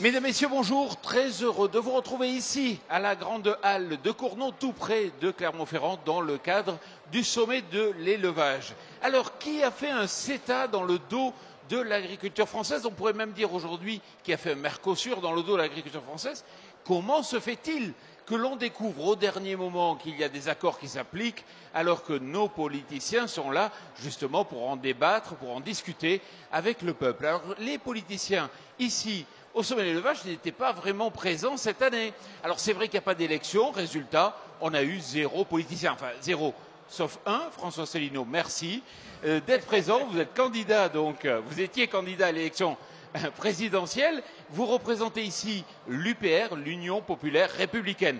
Mesdames, Messieurs, bonjour. Très heureux de vous retrouver ici, à la Grande Halle de Cournon, tout près de Clermont-Ferrand, dans le cadre du sommet de l'élevage. Alors, qui a fait un CETA dans le dos de l'agriculture française? On pourrait même dire aujourd'hui qui a fait un Mercosur dans le dos de l'agriculture française. Comment se fait-il que l'on découvre au dernier moment qu'il y a des accords qui s'appliquent, alors que nos politiciens sont là justement pour en débattre, pour en discuter avec le peuple? Alors les politiciens ici au sommet de l'élevage n'étaient pas vraiment présents cette année. Alors c'est vrai qu'il n'y a pas d'élection, résultat, on a eu zéro politicien, enfin zéro, sauf un, François Célineau, merci euh, d'être présent. Vous êtes candidat, donc euh, vous étiez candidat à l'élection euh, présidentielle. Vous représentez ici l'UPR, l'Union populaire républicaine.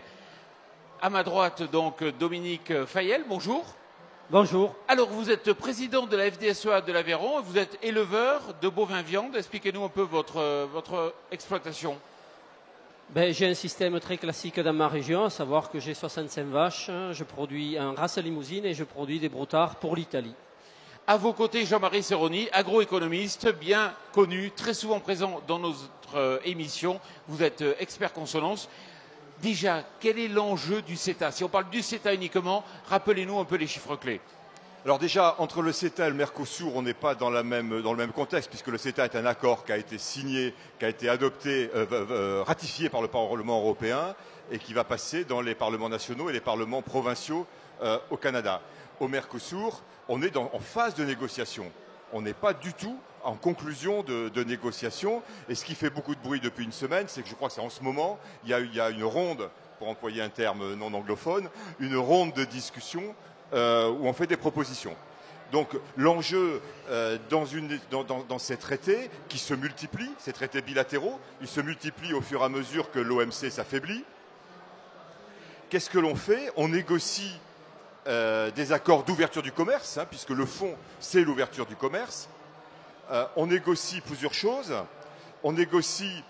À ma droite, donc, Dominique Fayel, bonjour. Bonjour. Alors, vous êtes président de la FDSEA de l'Aveyron, vous êtes éleveur de bovins viande. Expliquez-nous un peu votre, votre exploitation. Ben, j'ai un système très classique dans ma région, à savoir que j'ai 65 vaches, je produis un race limousine et je produis des broutards pour l'Italie. À vos côtés, Jean-Marie Serroni, agroéconomiste, bien connu, très souvent présent dans notre euh, émission. Vous êtes euh, expert consonance. Déjà, quel est l'enjeu du CETA? Si on parle du CETA uniquement, rappelez-nous un peu les chiffres clés. Alors déjà, entre le CETA et le Mercosur, on n'est pas dans, le même contexte, puisque le CETA est un accord qui a été signé, qui a été adopté, euh, ratifié par le Parlement européen et qui va passer dans les parlements nationaux et les parlements provinciaux au Canada. Au Mercosur, on est en phase de négociation. On n'est pas du tout en conclusion de, négociation. Et ce qui fait beaucoup de bruit depuis une semaine, c'est que je crois que c'est en ce moment, il y, a, une ronde, pour employer un terme non anglophone, une ronde de discussion euh, où on fait des propositions. Donc l'enjeu euh, dans, ces traités qui se multiplient, ces traités bilatéraux, ils se multiplient au fur et à mesure que l'OMC s'affaiblit. Qu'est-ce que l'on fait? On négocie euh, des accords d'ouverture du commerce, hein, puisque le fond, c'est l'ouverture du commerce. Euh, on négocie plusieurs choses. On négocie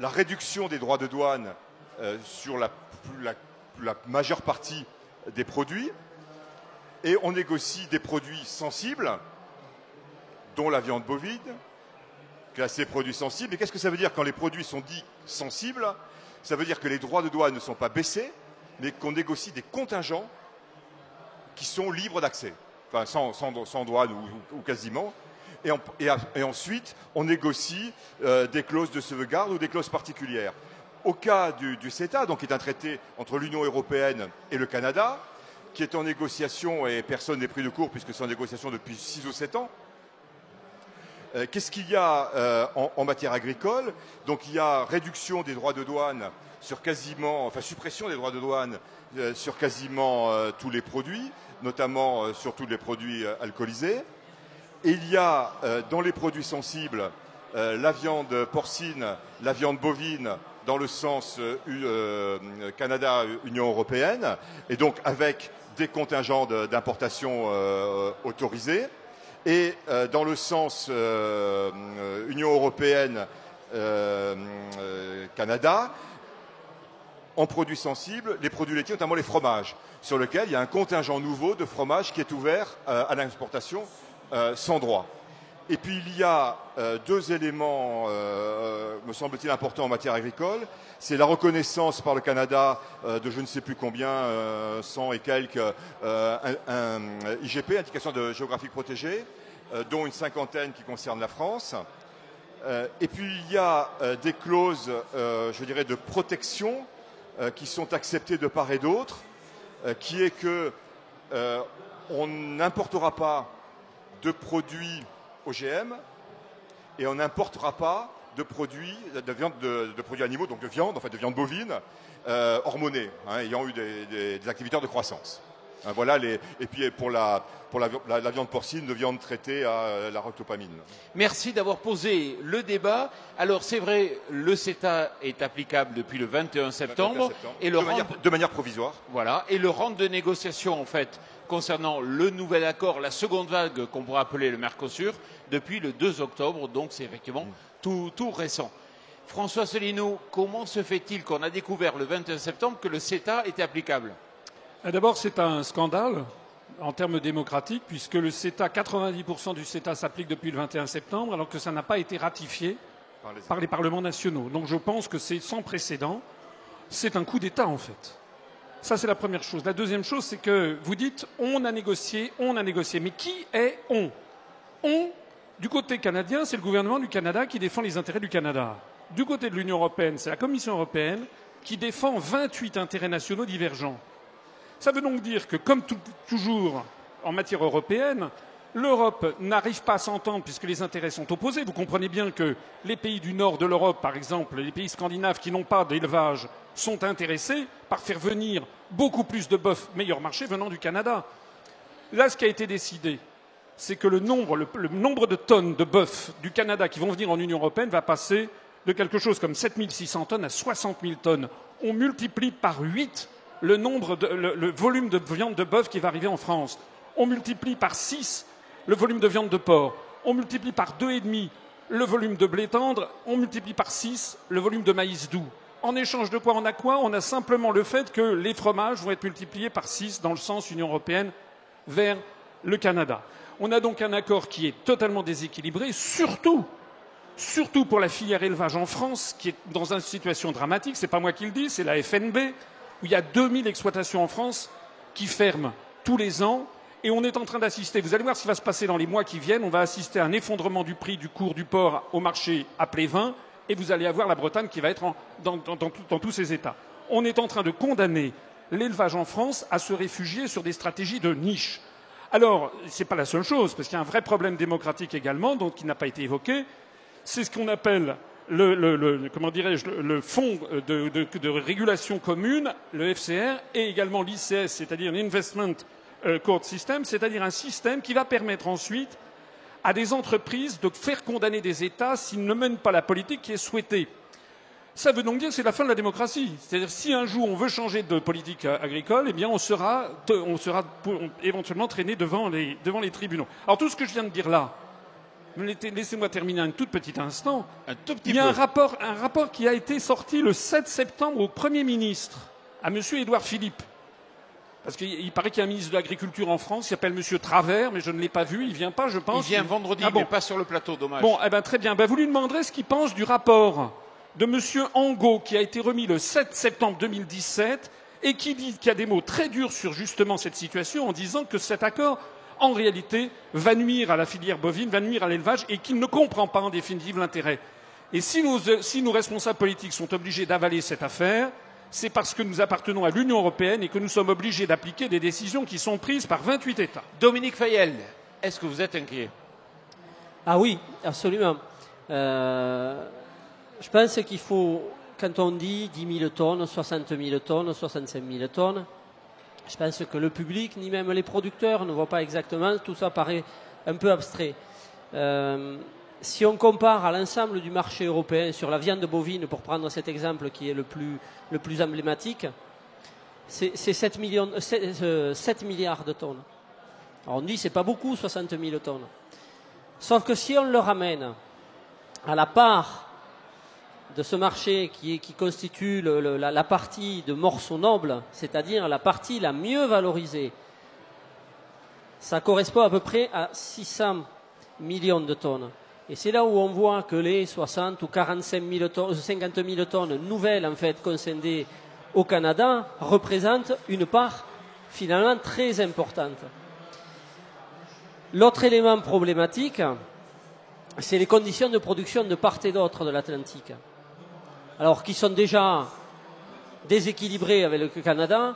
la réduction des droits de douane euh, sur la, majeure partie des produits. Et on négocie des produits sensibles, dont la viande bovide, classés produits sensibles. Et qu'est-ce que ça veut dire quand les produits sont dits sensibles? Ça veut dire que les droits de douane ne sont pas baissés, mais qu'on négocie des contingents qui sont libres d'accès, enfin sans, douane ou, quasiment. Et, ensuite, on négocie euh, des clauses de sauvegarde ou des clauses particulières. Au cas du, CETA, donc qui est un traité entre l'Union européenne et le Canada, qui est en négociation et personne n'est pris de court puisque c'est en négociation depuis 6 ou 7 ans. Euh, qu'est-ce qu'il y a euh, en, matière agricole? Donc il y a réduction des droits de douane sur quasiment, enfin suppression des droits de douane sur quasiment tous les produits notamment sur tous les produits euh, il y a euh, dans les produits sensibles la viande porcine, la viande bovine dans le sens Canada-Union européenne, et donc avec des contingents d'importation autorisés, et dans le sens Union européenne-Canada, en produits sensibles, les produits laitiers, notamment les fromages, sur lesquels il y a un contingent nouveau de fromage qui est ouvert euh, à l'exportation euh, sans droit. Et puis il y a euh, deux éléments, me semble-t-il, importants en matière agricole. C'est la reconnaissance par le Canada de je ne sais plus combien, 100 et quelques IGP, indication de géographique protégée, dont une cinquantaine qui concernent la France. et puis il y a des clauses, je dirais, de protection euh, qui sont acceptés de part et d'autre, euh, qui est que euh, on n'importera pas de produits OGM et on n'importera pas de produits de viande de, produits animaux, donc de viande, en fait de viande bovine, hormonée, hein, ayant eu des, des activateurs de croissance. Hein, voilà les... Et puis pour, la, pour la, viande porcine, de viande traitée à euh, la roctopamine. Merci d'avoir posé le débat. Alors c'est vrai, le CETA est applicable depuis le 21 septembre. Et le de, manière, provisoire. Voilà. Et le rang de négociation, en fait, concernant le nouvel accord, la seconde vague qu'on pourrait appeler le Mercosur, depuis le 2 octobre. Donc c'est effectivement tout, tout récent. François Solino, comment se fait-il qu'on a découvert le 21 septembre que le CETA était applicable? Euh, d'abord, c'est un scandale en termes démocratiques, puisque le CETA, 90% du CETA s'applique depuis le 21 septembre, alors que ça n'a pas été ratifié par les parlements nationaux. Donc je pense que c'est sans précédent. C'est un coup d'État en fait. Ça, c'est la première chose. La deuxième chose, c'est que vous dites on a négocié, on a négocié. Mais qui est on? On, du côté canadien, c'est le gouvernement du Canada qui défend les intérêts du Canada. Du côté de l'Union européenne, c'est la Commission européenne qui défend 28 intérêts nationaux divergents. Ça veut donc dire que, comme toujours en matière européenne, l'Europe n'arrive pas à s'entendre puisque les intérêts sont opposés. Vous comprenez bien que les pays du nord de l'Europe, par exemple, les pays scandinaves qui n'ont pas d'élevage, sont intéressés par faire venir beaucoup plus de bœufs meilleur marché venant du Canada. Là, ce qui a été décidé, c'est que le nombre, de tonnes de bœufs du Canada qui vont venir en Union européenne va passer de quelque chose comme 7600 tonnes à 60 000 tonnes. On multiplie par 8 le, nombre de, le, volume de viande de bœuf qui va arriver en France. On multiplie par 6 le volume de viande de porc. On multiplie par 2,5 le volume de blé tendre. On multiplie par 6 le volume de maïs doux. En échange de quoi on a quoi? On a simplement le fait que les fromages vont être multipliés par 6 dans le sens Union européenne vers le Canada. On a donc un accord qui est totalement déséquilibré, surtout, surtout pour la filière élevage en France, qui est dans une situation dramatique. Ce n'est pas moi qui le dis, c'est la FNB, où il y a 2000 exploitations en France qui ferment tous les ans. Et on est en train d'assister, vous allez voir ce qui va se passer dans les mois qui viennent, on va assister à un effondrement du prix du cours du porc au marché à Plévin et vous allez avoir la Bretagne qui va être dans, tous ces États. On est en train de condamner l'élevage en France à se réfugier sur des stratégies de niche. Alors, ce n'est pas la seule chose, parce qu'il y a un vrai problème démocratique également, donc, qui n'a pas été évoqué. C'est ce qu'on appelle le, comment dirais-je, le, fonds de, de, régulation commune, le FCR, et également l'ICS, c'est-à-dire l'Investment euh, Court System, c'est-à-dire un système qui va permettre ensuite à des entreprises de faire condamner des États s'ils ne mènent pas la politique qui est souhaitée. Ça veut donc dire que c'est la fin de la démocratie. C'est-à-dire si un jour on veut changer de politique agricole, eh bien on sera, on sera éventuellement traîné devant les, devant les tribunaux. Alors tout ce que je viens de dire là, laissez-moi terminer un tout petit instant. Un tout petit Il y a un rapport, un rapport qui a été sorti le 7 septembre au Premier ministre, à M. Édouard Philippe. Parce qu'il paraît qu'il y a un ministre de l'Agriculture en France qui s'appelle M. Travers, mais je ne l'ai pas vu. Il vient pas, je pense. Il vient vendredi, ah mais pas sur le plateau, dommage. Bon, eh ben, très bien. Ben, vous lui demanderez ce qu'il pense du rapport de M. Angot qui a été remis le 7 septembre 2017 et qui dit qu'il y a des mots très durs sur justement cette situation en disant que cet accord, en réalité, va nuire à la filière bovine, va nuire à l'élevage et qu'il ne comprend pas en définitive l'intérêt. Et si nos responsables politiques sont obligés d'avaler cette affaire, c'est parce que nous appartenons à l'Union européenne et que nous sommes obligés d'appliquer des décisions qui sont prises par 28 États. Dominique Fayel, est-ce que vous êtes inquiet? Ah oui, absolument. Euh, je pense qu'il faut, quand on dit 10 000 tonnes, 60 000 tonnes, 65 000 tonnes, je pense que le public, ni même les producteurs, ne voient pas exactement. Tout ça paraît un peu abstrait. Euh, si on compare à l'ensemble du marché européen sur la viande bovine, pour prendre cet exemple qui est le plus, le plus emblématique, c'est 7, millions, 7, euh, milliards de tonnes. Alors on dit c'est pas beaucoup, 60 000 tonnes. Sauf que si on le ramène à la part de ce marché qui, qui constitue la, la, partie de morceaux nobles, c'est-à-dire la partie la mieux valorisée, ça correspond à peu près à 600 millions de tonnes. Et c'est là où on voit que les 60 ou 45 000 tonnes, 50 000 tonnes nouvelles en fait concédées au Canada représentent une part finalement très importante. L'autre élément problématique, c'est les conditions de production de part et d'autre de l'Atlantique. Alors, qui sont déjà déséquilibrées avec le Canada,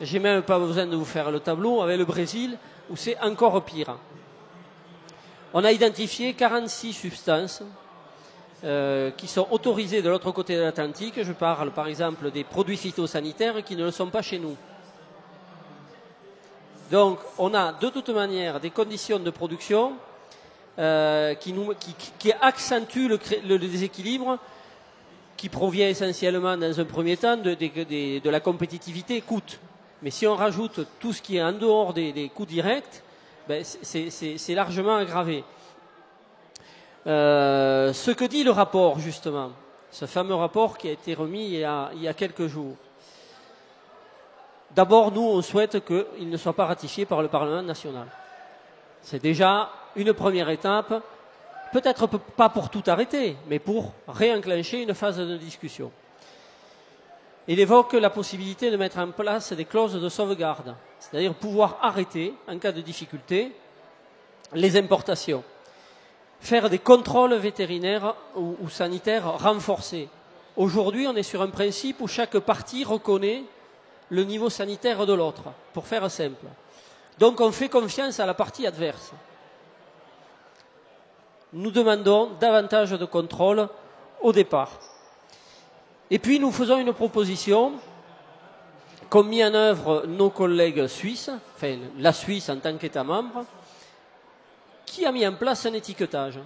j'ai même pas besoin de vous faire le tableau avec le Brésil, où c'est encore pire. On a identifié 46 substances euh, qui sont autorisées de l'autre côté de l'Atlantique. Je parle par exemple des produits phytosanitaires qui ne le sont pas chez nous. Donc on a de toute manière des conditions de production euh, qui, accentuent le, déséquilibre qui provient essentiellement dans un premier temps de, la compétitivité coût. Mais si on rajoute tout ce qui est en dehors des coûts directs, ben, c'est largement aggravé. Euh, ce que dit le rapport, justement, ce fameux rapport qui a été remis il y a, quelques jours. D'abord, nous, on souhaite qu'il ne soit pas ratifié par le Parlement national. C'est déjà une première étape peut-être pas pour tout arrêter, mais pour réenclencher une phase de discussion. Il évoque la possibilité de mettre en place des clauses de sauvegarde, c'est-à-dire pouvoir arrêter, en cas de difficulté, les importations, faire des contrôles vétérinaires ou, sanitaires renforcés. Aujourd'hui, on est sur un principe où chaque partie reconnaît le niveau sanitaire de l'autre, pour faire simple. Donc on fait confiance à la partie adverse. Nous demandons davantage de contrôle au départ. Et puis nous faisons une proposition qu'ont mis en œuvre nos collègues suisses, enfin la Suisse en tant qu'État membre, qui a mis en place un étiquetage.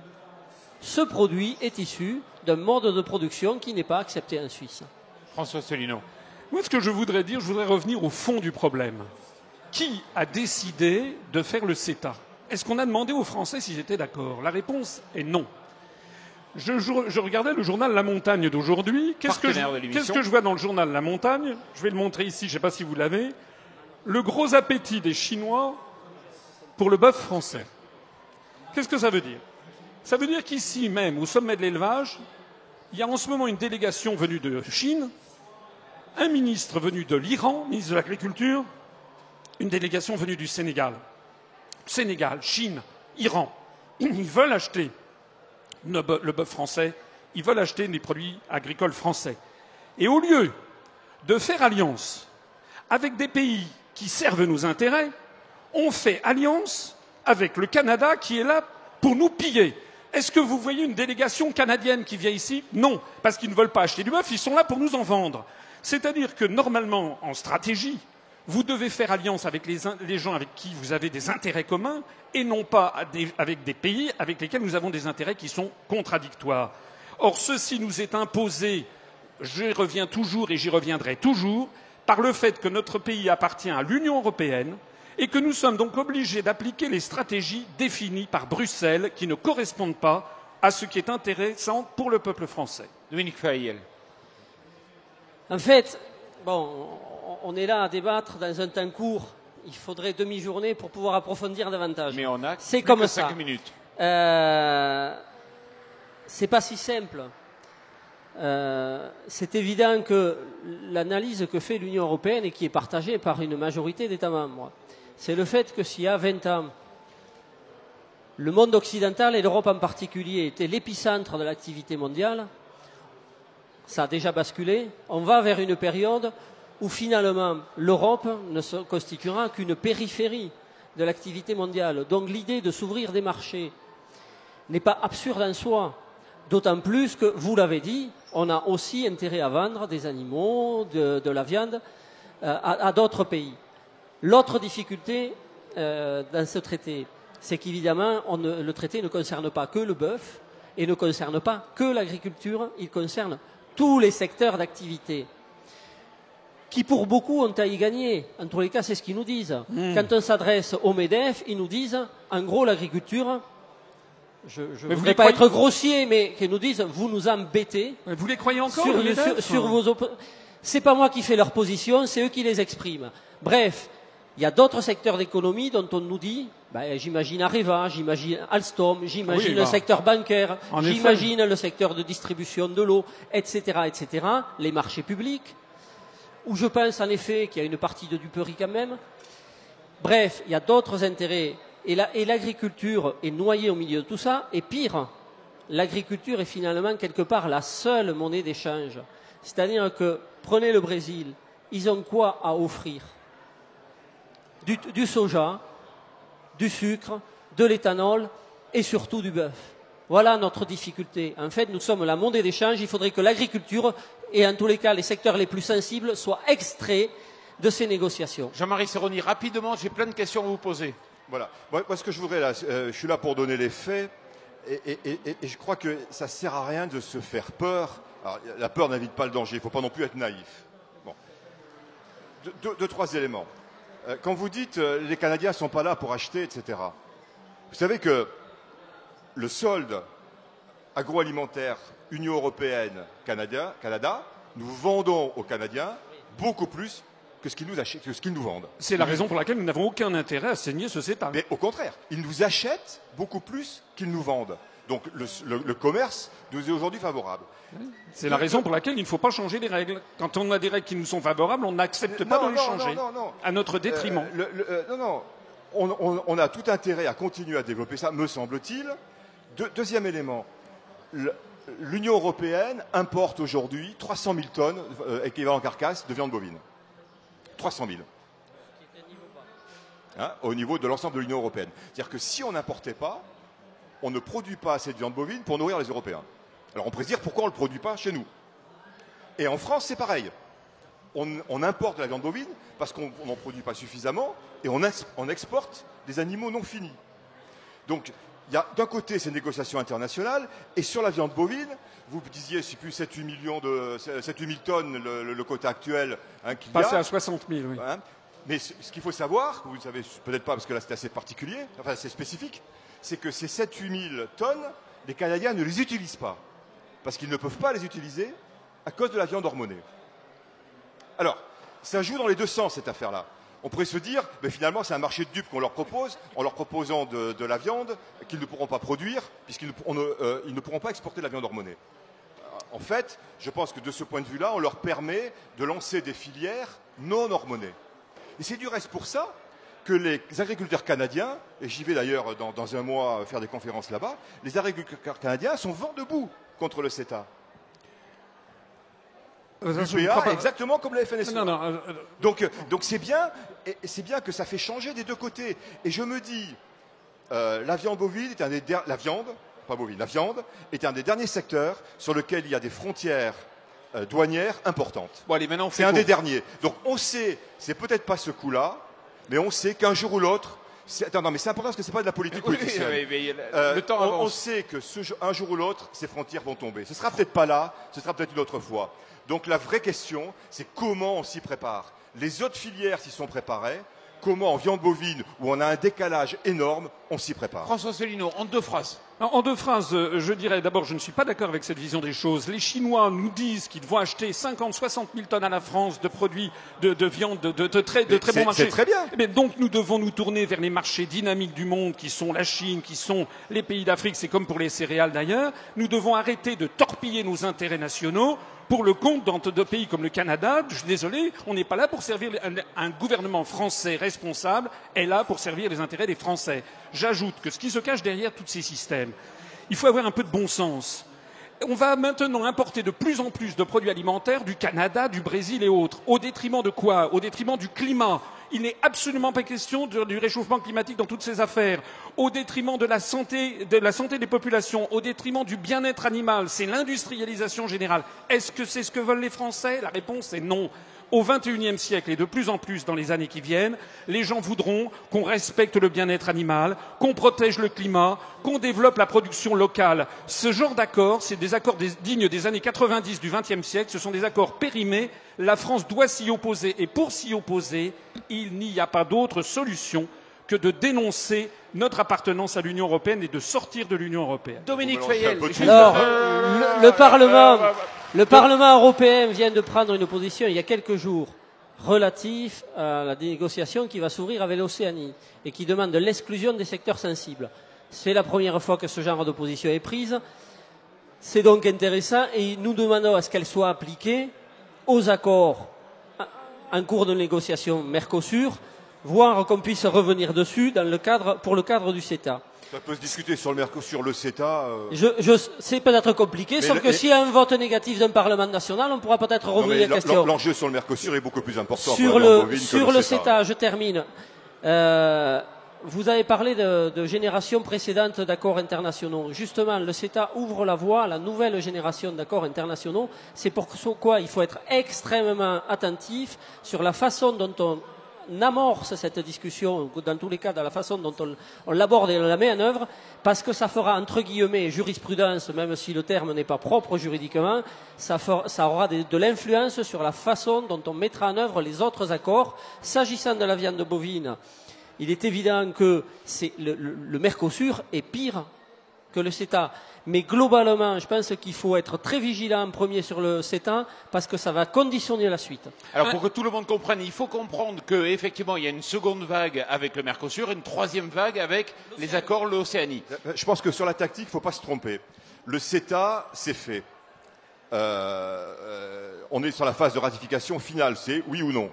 Ce produit est issu d'un mode de production qui n'est pas accepté en Suisse. François Solino. Moi, ce que je voudrais dire, je voudrais revenir au fond du problème. Qui a décidé de faire le CETA? Est-ce qu'on a demandé aux Français s'ils étaient d'accord? La réponse est non. Je, regardais le journal La Montagne d'aujourd'hui. Qu'est-ce que, je, qu'est-ce que je vois dans le journal La Montagne? Je vais le montrer ici, je ne sais pas si vous l'avez. Le gros appétit des Chinois pour le bœuf français. Qu'est-ce que ça veut dire? Ça veut dire qu'ici même, au sommet de l'élevage, il y a en ce moment une délégation venue de Chine, un ministre venu de l'Iran, ministre de l'Agriculture, une délégation venue du Sénégal. Sénégal, Chine, Iran. Ils veulent acheter le bœuf- français, ils veulent acheter des produits agricoles français. Et au lieu de faire alliance avec des pays qui servent nos intérêts, on fait alliance avec le Canada qui est là pour nous piller. Est-ce que vous voyez une délégation canadienne qui vient ici? Non, parce qu'ils ne veulent pas acheter du bœuf, ils sont là pour nous en vendre. C'est-à-dire que normalement, en stratégie, vous devez faire alliance avec les, gens avec qui vous avez des intérêts communs et non pas avec des pays avec lesquels nous avons des intérêts qui sont contradictoires. Or, ceci nous est imposé, j'y reviens toujours et j'y reviendrai toujours, par le fait que notre pays appartient à l'Union européenne et que nous sommes donc obligés d'appliquer les stratégies définies par Bruxelles qui ne correspondent pas à ce qui est intéressant pour le peuple français. Dominique Faïel. En fait, bon, on- on est là à débattre dans un temps court. Il faudrait demi-journée pour pouvoir approfondir davantage. Mais on a C'est plus comme que ça. cinq minutes. Euh, c'est pas si simple. Euh, c'est évident que l'analyse que fait l'Union européenne et qui est partagée par une majorité d'États membres, c'est le fait que s'il y a 20 ans, le monde occidental et l'Europe en particulier étaient l'épicentre de l'activité mondiale, ça a déjà basculé. On va vers une période où finalement l'Europe ne se constituera qu'une périphérie de l'activité mondiale. Donc l'idée de s'ouvrir des marchés n'est pas absurde en soi. D'autant plus que, vous l'avez dit, on a aussi intérêt à vendre des animaux, de, la viande euh, à, d'autres pays. L'autre difficulté euh, dans ce traité, c'est qu'évidemment, le traité ne concerne pas que le bœuf et ne concerne pas que l'agriculture, il concerne tous les secteurs d'activité qui pour beaucoup ont à y gagner. En tous les cas, c'est ce qu'ils nous disent. Quand on s'adresse au MEDEF, ils nous disent, en gros, l'agriculture, je ne les pas croyez- être grossier, mais qu'ils nous disent, vous nous embêtez Vous les croyez encore sur, le MEDEF sur- sur vos C'est pas moi qui fais leur position, c'est eux qui les expriment. Bref, il y a d'autres secteurs d'économie dont on nous dit, ben, j'imagine Areva, j'imagine Alstom, j'imagine Oui, le bah. secteur bancaire, j'imagine le secteur de distribution de l'eau, etc., etc., les marchés publics, où je pense en effet qu'il y a une partie de duperie quand même. Bref, il y a d'autres intérêts. Et la- et l'agriculture est noyée au milieu de tout ça. Et pire, l'agriculture est finalement quelque part la seule monnaie d'échange. C'est-à-dire que, prenez le Brésil, ils ont quoi à offrir? Du soja, du sucre, de l'éthanol et surtout du bœuf. Voilà notre difficulté. En fait, nous sommes la monnaie d'échange. Il faudrait que l'agriculture, et en tous les cas les secteurs les plus sensibles, soient extraits de ces négociations. Jean-Marie Serroni, rapidement, j'ai plein de questions à vous poser. Voilà. Moi, moi, ce que je voudrais là, euh, je suis là pour donner les faits, et, et- et- et- et je crois que ça sert à rien de se faire peur. Alors, la peur n'invite pas le danger. Il ne faut pas non plus être naïf. Bon. Deux, deux- deux, trois éléments. Euh, quand vous dites euh, les Canadiens ne sont pas là pour acheter, etc. Vous savez que le solde agroalimentaire Union européenne Canada, Canada, nous vendons aux Canadiens beaucoup plus que ce qu'ils nous achètent, que ce qu'ils nous vendent. C'est la raison pour laquelle nous n'avons aucun intérêt à signer ce CETA. Mais au contraire, ils nous achètent beaucoup plus qu'ils nous vendent. Donc le, le- le commerce nous est aujourd'hui favorable. C'est la raison pour laquelle il ne faut pas changer les règles. Quand on a des règles qui nous sont favorables, on n'accepte pas Non, de les non, changer. non, non, non. À notre détriment. Euh, le- euh, non, non. On, on- on a tout intérêt à continuer à développer ça, me semble-t-il. Deux- deuxième élément. L'Union européenne importe aujourd'hui 300 000 tonnes euh, équivalent carcasse de viande bovine. 300 000. Hein, au niveau de l'ensemble de l'Union européenne. C'est-à-dire que si on n'importait pas, on ne produit pas assez de viande bovine pour nourrir les Européens. Alors on pourrait se dire pourquoi on ne le produit pas chez nous? Et en France, c'est pareil. On, importe de la viande bovine parce qu'on n'en produit pas suffisamment et on, on exporte des animaux non finis. Donc, il y a d'un côté ces négociations internationales et sur la viande bovine, vous disiez, c'est plus 7-8 millions de 7-8 000 tonnes le, quota actuel hein, qu'il y a. Passer à 60 000, oui. Hein. Mais ce, ce qu'il faut savoir, vous ne savez peut-être pas parce que là c'est assez particulier, enfin assez spécifique, c'est que ces 7-8 000 tonnes, les Canadiens ne les utilisent pas. Parce qu'ils ne peuvent pas les utiliser à cause de la viande hormonée. Alors, ça joue dans les deux sens cette affaire-là. On pourrait se dire, mais finalement, c'est un marché de dupes qu'on leur propose, en leur proposant de, la viande qu'ils ne pourront pas produire, puisqu'ils ne, pourront- euh, ne pourront pas exporter de la viande hormonée. En fait, je pense que de ce point de vue-là, on leur permet de lancer des filières non hormonées. Et c'est du reste pour ça que les agriculteurs canadiens, et j'y vais d'ailleurs dans, dans un mois faire des conférences là-bas, les agriculteurs canadiens sont vent debout contre le CETA. Euh, ça, je ne UPA, pas. exactement comme la FNSEA. Non, non, euh, euh, Donc, euh, donc c'est bien, et c'est bien que ça fait changer des deux côtés. Et je me dis, euh, la viande bovine est un des der- la viande, pas bovine, la viande est un des derniers secteurs sur lequel il y a des frontières euh, douanières importantes. Bon, allez, maintenant, on fait C'est un court. des derniers. Donc on sait, c'est peut-être pas ce coup-là, mais on sait qu'un jour ou l'autre, attends, non, mais c'est important parce que c'est pas de la politique Oui, politicienne. oui, mais le- Euh, le temps on, sait que ce un jour ou l'autre, ces frontières vont tomber. Ce sera peut-être pas là, ce sera peut-être une autre fois. Donc la vraie question, c'est comment on s'y prépare. Les autres filières s'y sont préparées. Comment en viande bovine, où on a un décalage énorme, on s'y prépare. François Célineau, en deux phrases. En deux phrases, euh, je dirais d'abord, je ne suis pas d'accord avec cette vision des choses. Les Chinois nous disent qu'ils vont acheter 50, 60 000 tonnes à la France de produits de, de viande de, de- de très, de Mais très c'est- bons marchés. c'est très bien. Bien, donc nous devons nous tourner vers les marchés dynamiques du monde, qui sont la Chine, qui sont les pays d'Afrique, c'est comme pour les céréales d'ailleurs. Nous devons arrêter de torpiller nos intérêts nationaux pour le compte dans de pays comme le Canada. Je suis désolé, on n'est pas là pour servir un, un gouvernement français responsable, est là pour servir les intérêts des Français. J'ajoute que ce qui se cache derrière tous ces systèmes, il faut avoir un peu de bon sens. On va maintenant importer de plus en plus de produits alimentaires du Canada, du Brésil et autres. Au détriment de quoi? Au détriment du climat. Il n'est absolument pas question du réchauffement climatique dans toutes ces affaires. Au détriment de la santé, de la santé des populations. Au détriment du bien-être animal. C'est l'industrialisation générale. Est-ce que c'est ce que veulent les Français? La réponse est non. Au XXIe siècle et de plus en plus dans les années qui viennent, les gens voudront qu'on respecte le bien-être animal, qu'on protège le climat, qu'on développe la production locale. Ce genre d'accords, c'est des accords des- dignes des années 90 du XXe siècle, ce sont des accords périmés. La France doit s'y opposer et pour s'y opposer, il n'y a pas d'autre solution que de dénoncer notre appartenance à l'Union européenne et de sortir de l'Union européenne. Dominique Fayel. Alors, Euh, le, le Parlement, le Parlement européen vient de prendre une position il y a quelques jours relatif à la négociation qui va s'ouvrir avec l'Océanie et qui demande l'exclusion des secteurs sensibles. C'est la première fois que ce genre de position est prise. C'est donc intéressant et nous demandons à ce qu'elle soit appliquée aux accords en cours de négociation Mercosur, voire qu'on puisse revenir dessus dans le cadre, pour le cadre du CETA. Ça peut se discuter sur le Mercosur, le CETA. euh, Je, je, c'est peut-être compliqué, Mais sauf le- que s'il y a un vote négatif d'un Parlement national, on pourra peut-être revenir à la question. L'enjeu sur le Mercosur est beaucoup plus important Sur le, sur le CETA, je termine. Euh, vous avez parlé de, de générations précédentes d'accords internationaux. Justement, le CETA ouvre la voie à la nouvelle génération d'accords internationaux. C'est pourquoi il faut être extrêmement attentif sur la façon dont on amorce cette discussion, dans tous les cas, dans la façon dont on, l'aborde et on la met en œuvre, parce que ça fera, entre guillemets, jurisprudence, même si le terme n'est pas propre juridiquement, ça, aura de l'influence sur la façon dont on mettra en œuvre les autres accords. S'agissant de la viande bovine, il est évident que le Mercosur est pire que le CETA. Mais globalement, je pense qu'il faut être très vigilant en premier sur le CETA parce que ça va conditionner la suite. Alors pour que tout le monde comprenne, il faut comprendre qu'effectivement il y a une seconde vague avec le Mercosur et une troisième vague avec les accords l'Océanie. Euh, Je pense que sur la tactique, il ne faut pas se tromper. Le CETA, c'est fait. Euh, euh, on est sur la phase de ratification finale, c'est oui ou non.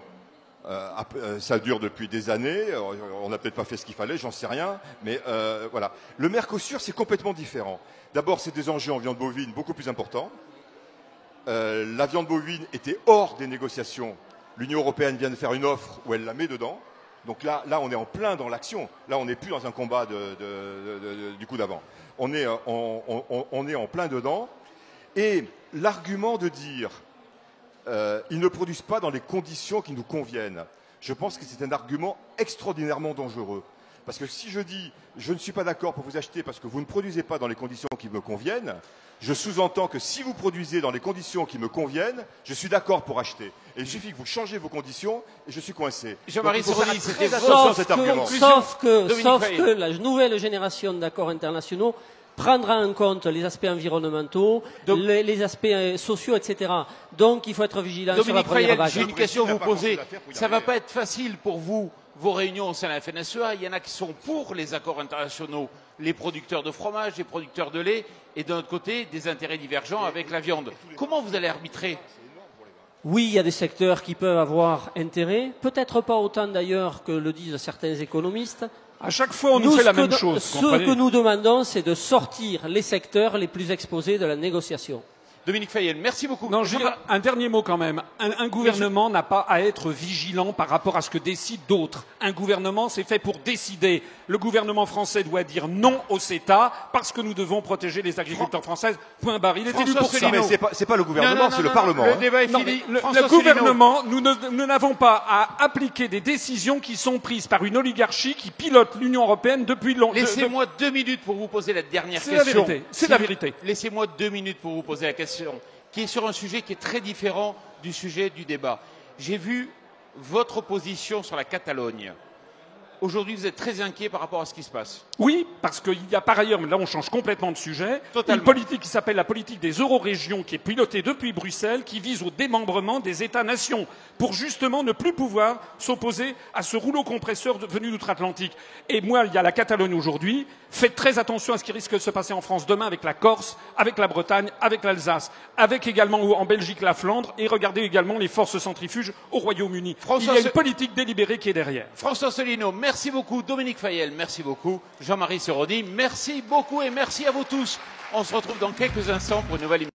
Euh, euh, ça dure depuis des années. euh, On n'a peut-être pas fait ce qu'il fallait, j'en sais rien. Mais euh, voilà. Le Mercosur, c'est complètement différent. D'abord, c'est des enjeux en viande bovine beaucoup plus importants. La viande bovine était hors des négociations. L'Union européenne vient de faire une offre où elle la met dedans. Donc là, là, on est en plein dans l'action. Là, on n'est plus dans un combat de- du coup d'avant. On- on est en plein dedans. Et l'argument de dire euh, ils ne produisent pas dans les conditions qui nous conviennent, je pense que c'est un argument extraordinairement dangereux. Parce que si je dis je ne suis pas d'accord pour vous acheter parce que vous ne produisez pas dans les conditions qui me conviennent, je sous-entends que si vous produisez dans les conditions qui me conviennent, je suis d'accord pour acheter. Et il suffit que vous changez vos conditions et je suis coincé. Jean-Marie c'était Sauf cet argument. que, sauf que la nouvelle génération d'accords internationaux prendra en compte les aspects environnementaux, Donc- les, les aspects euh, sociaux, etc. Donc il faut être vigilant sur la première vague. j'ai une question à vous poser. Ça va arriver. pas être facile pour vous, vos réunions au sein de la FNSEA. Il y en a qui sont pour les accords internationaux, les producteurs de fromage, les producteurs de lait, et d'un autre côté, des intérêts divergents avec la viande. Comment vous allez arbitrer? Oui, il y a des secteurs qui peuvent avoir intérêt, peut-être pas autant d'ailleurs que le disent certains économistes. À chaque fois, on nous, fait la même chose. Ce que nous demandons, c'est de sortir les secteurs les plus exposés de la négociation. Dominique Fayet, merci beaucoup. Non, un dernier mot quand même. Un, un gouvernement n'a pas à être vigilant par rapport à ce que décident d'autres. Un gouvernement, c'est fait pour décider. Le gouvernement français doit dire non au CETA parce que nous devons protéger les agriculteurs français. Point barre. Il est élu pour ça. Non, mais c'est pas, c'est pas le gouvernement, c'est le non, Parlement. Le hein. débat est Non, fini. le, gouvernement, nous ne- nous n'avons pas à appliquer des décisions qui sont prises par une oligarchie qui pilote l'Union européenne depuis longtemps. Laissez-moi deux minutes pour vous poser la dernière C'est la question. vérité, c'est Si la vérité. Laissez-moi deux minutes pour vous poser la question, qui est sur un sujet qui est très différent du sujet du débat. J'ai vu votre position sur la Catalogne. Aujourd'hui, vous êtes très inquiet par rapport à ce qui se passe. Oui, parce qu'il y a par ailleurs, mais là on change complètement de sujet, Totalement. une politique qui s'appelle la politique des euro-régions, qui est pilotée depuis Bruxelles, qui vise au démembrement des États-nations, pour justement ne plus pouvoir s'opposer à ce rouleau compresseur venu d'outre-Atlantique. Et moi, il y a la Catalogne aujourd'hui, faites très attention à ce qui risque de se passer en France demain avec la Corse, avec la Bretagne, avec l'Alsace, avec également en Belgique la Flandre, et regardez également les forces centrifuges au Royaume-Uni. Il y a une politique délibérée qui est derrière. François Solino, merci beaucoup. Dominique Fayel, merci beaucoup. Jean-Marie Seroni, merci beaucoup et merci à vous tous. On se retrouve dans quelques instants pour une nouvelle émission.